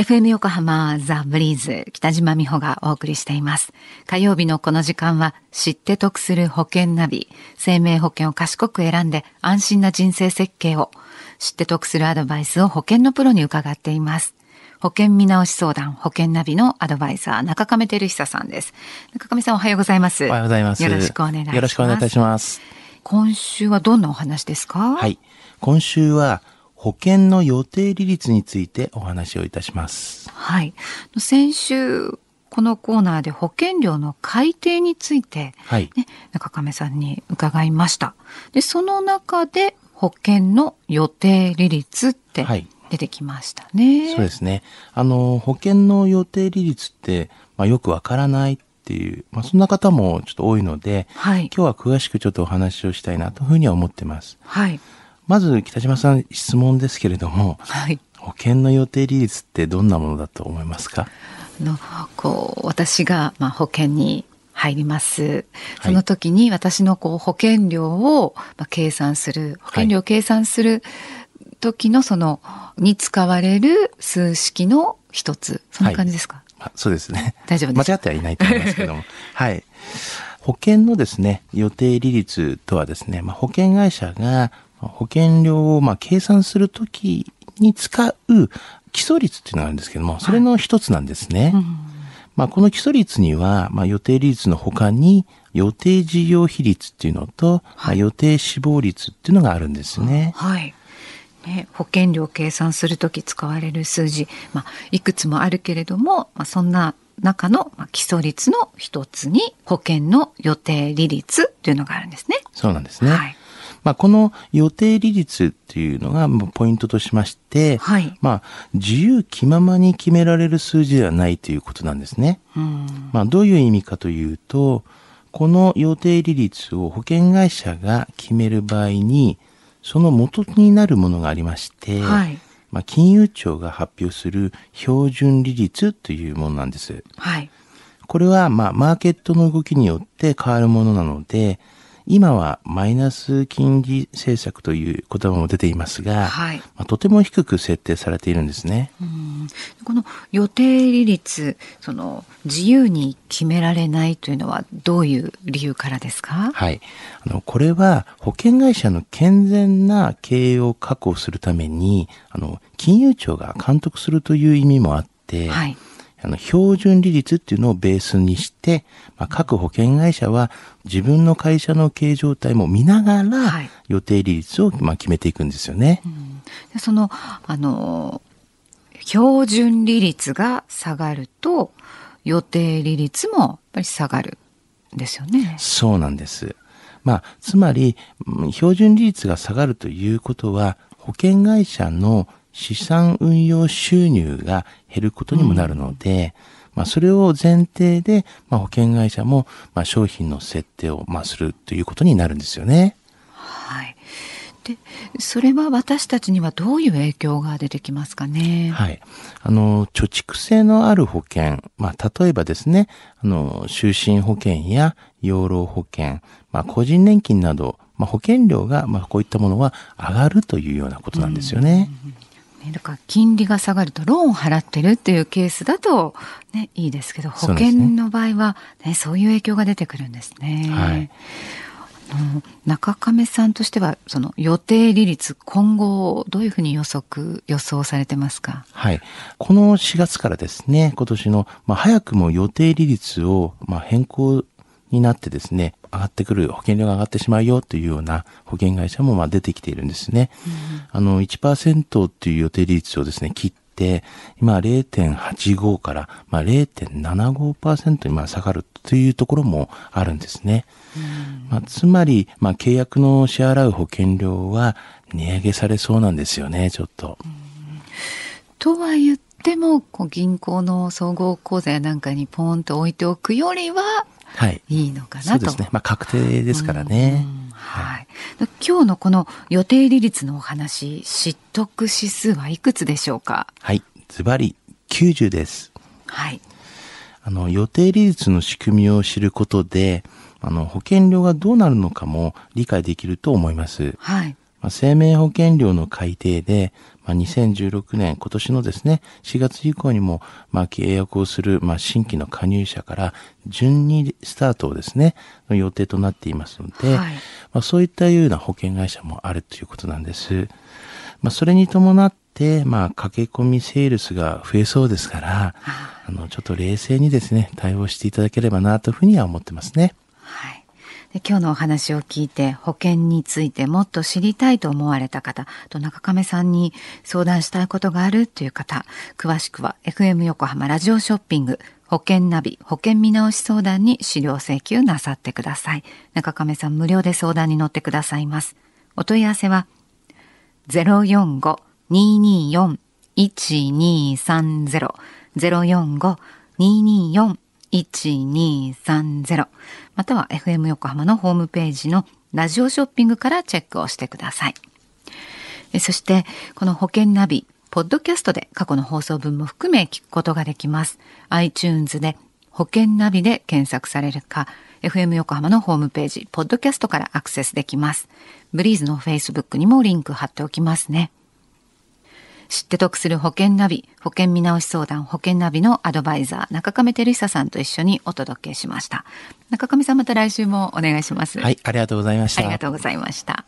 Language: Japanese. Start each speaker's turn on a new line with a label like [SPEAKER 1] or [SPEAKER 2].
[SPEAKER 1] FM 横浜ザ・ブリーズ北島美穂がお送りしています。火曜日のこの時間は知って得する保険ナビ、生命保険を賢く選んで安心な人生設計を知って得するアドバイスを保険のプロに伺っています。保険見直し相談、保険ナビのアドバイザー、中亀照久さんです。中亀さんおはようございます。
[SPEAKER 2] おはようございます。
[SPEAKER 1] よろしくお願いします。
[SPEAKER 2] よろしくお願いいたします。
[SPEAKER 1] 今週はどんなお話ですか？
[SPEAKER 2] はい。今週は保険の予定利率についてお話をいたします。
[SPEAKER 1] はい。先週、このコーナーで保険料の改定について、
[SPEAKER 2] はい。
[SPEAKER 1] ね、中亀さんに伺いました。で、その中で保険の予定利率って
[SPEAKER 2] はい
[SPEAKER 1] 出てきましたね。
[SPEAKER 2] そうですね。あの、保険の予定利率って、まあ、よくわからないっていう、まあ、そんな方もちょっと多いので、
[SPEAKER 1] はい。
[SPEAKER 2] 今日は詳しくちょっとお話をしたいなというふうには思ってます。
[SPEAKER 1] はい。
[SPEAKER 2] まず、北島さん質問ですけれども、
[SPEAKER 1] はい。
[SPEAKER 2] 保険の予定利率ってどんなものだと思いますか？
[SPEAKER 1] あの、こう、私が、まあ、保険に入ります。その時に私のこう保険料を、まあ、計算する、保険料を計算する時のその、に使われる数式の一つ。そんな感じですか、
[SPEAKER 2] あそうですね。
[SPEAKER 1] 大丈夫です
[SPEAKER 2] 間違ってはいないと思いますけども。はい。保険のですね、予定利率とはですね、まあ、保険会社が保険料をまあ計算するときに使う基礎率っていうのがあるんですけども、それの一つなんですね。まあ、この基礎率には、まあ、予定利率の他に予定事業比率っていうのと、まあ、予定死亡率っていうのがあるんですね。
[SPEAKER 1] はい。ね、保険料を計算するとき使われる数字、まあ、いくつもあるけれども、まあ、そんな中のまあ基礎率の一つに保険の予定利率というのがあるんですね。
[SPEAKER 2] そうなんですね。
[SPEAKER 1] はい。
[SPEAKER 2] まあ、この予定利率っていうのがポイントとしまして、
[SPEAKER 1] はい
[SPEAKER 2] まあ、自由気ままに決められる数字ではないということなんですね。
[SPEAKER 1] うん。
[SPEAKER 2] まあ、どういう意味かというと、この予定利率を保険会社が決める場合に、その元になるものがありまして、
[SPEAKER 1] はい。
[SPEAKER 2] まあ、金融庁が発表する標準利率というものなんです。
[SPEAKER 1] はい。
[SPEAKER 2] これは、まあ、マーケットの動きによって変わるものなので、今はマイナス金利政策という言葉も出ていますが、
[SPEAKER 1] はい
[SPEAKER 2] まあ、とても低く設定されているんですね。
[SPEAKER 1] うんこの予定利率、その自由に決められないというのはどういう理由からですか？
[SPEAKER 2] はい。あの、これは保険会社の健全な経営を確保するために、あの、金融庁が監督するという意味もあって、
[SPEAKER 1] はい。
[SPEAKER 2] あの、標準利率っていうのをベースにして、まあ、各保険会社は自分の会社の経営状態も見ながら、
[SPEAKER 1] はい
[SPEAKER 2] 予定利率を、まあ、決めていくんですよね。
[SPEAKER 1] でその、あの、標準利率が下がると、予定利率もやっぱり下がるんですよね。
[SPEAKER 2] そうなんです。まあ、つまり、うん標準利率が下がるということは、保険会社の資産運用収入が減ることにもなるので、まあ、それを前提で、まあ、保険会社も、まあ、商品の設定を、まあ、するということになるんですよね。
[SPEAKER 1] はい。で、それは私たちにはどういう影響が出てきますかね？
[SPEAKER 2] はい。あの、貯蓄性のある保険、まあ、例えばですね、あの、就寝保険や養老保険、まあ、個人年金など、まあ、保険料が、まあ、こういったものは上がるというようなことなんですよね。
[SPEAKER 1] ね、だから金利が下がるとローンを払ってるっていうケースだと、ね、いいですけど、保険の場合は、ね、そういう影響が出てくるんですね。
[SPEAKER 2] はい
[SPEAKER 1] 中亀さんとしては、その予定利率、今後、どういうふうに予測、予想されてますか？
[SPEAKER 2] はい。この4月からですね、今年の、まあ、早くも予定利率を、まあ、変更になってですね、上がってくる、保険料が上がってしまうよというような保険会社も、まあ、出てきているんですね。あの、1%っていう予定利率をですね、切って、今0.85から、まあ、0.75%にまあ下がるというところもあるんですね。まあ、つまり、まあ、契約の支払う保険料は値上げされそうなんですよね、ちょっと。
[SPEAKER 1] とは言っても、こう銀行の総合口座やなんかにポーンと置いておくよりは
[SPEAKER 2] はい。
[SPEAKER 1] いいのかなと。
[SPEAKER 2] そうですね。まあ、確定ですからね。
[SPEAKER 1] うんはい。今日のこの予定利率のお話、知得指数はいくつでしょうか？
[SPEAKER 2] はい。ズバリ90です。
[SPEAKER 1] はい。
[SPEAKER 2] あの、予定利率の仕組みを知ることで、あの、保険料がどうなるのかも理解できると思います。
[SPEAKER 1] はい。
[SPEAKER 2] まあ、生命保険料の改定で、まあ、2016年、今年のですね、4月以降にも、まあ、契約をする、まあ、新規の加入者から順にスタートをですね、の予定となっていますので、はい、まあ、そういったような保険会社もあるということなんです。まあ、それに伴って、まあ、駆け込みセールスが増えそうですから、あの、ちょっと冷静にですね、対応していただければなというふうには思ってますね。
[SPEAKER 1] で今日のお話を聞いて保険についてもっと知りたいと思われた方と中亀さんに相談したいことがあるという方詳しくは FM 横浜ラジオショッピング保険ナビ保険見直し相談に資料請求なさってください。中亀さん無料で相談に乗ってくださいます。お問い合わせは045-224-1230 045-224-1230 1230または FM 横浜のホームページのラジオショッピングからチェックをしてください。そして、この保険ナビ、ポッドキャストで過去の放送分も含め聞くことができます。iTunes で保険ナビで検索されるか、FM 横浜のホームページ、ポッドキャストからアクセスできます。ブリーズの Facebook にもリンク貼っておきますね。知って得する保険ナビ、保険見直し相談、保険ナビのアドバイザー、中亀照久さんと一緒にお届けしました。中亀さんまた来週もお願いします。
[SPEAKER 2] はい、ありがとうございました。
[SPEAKER 1] ありがとうございました。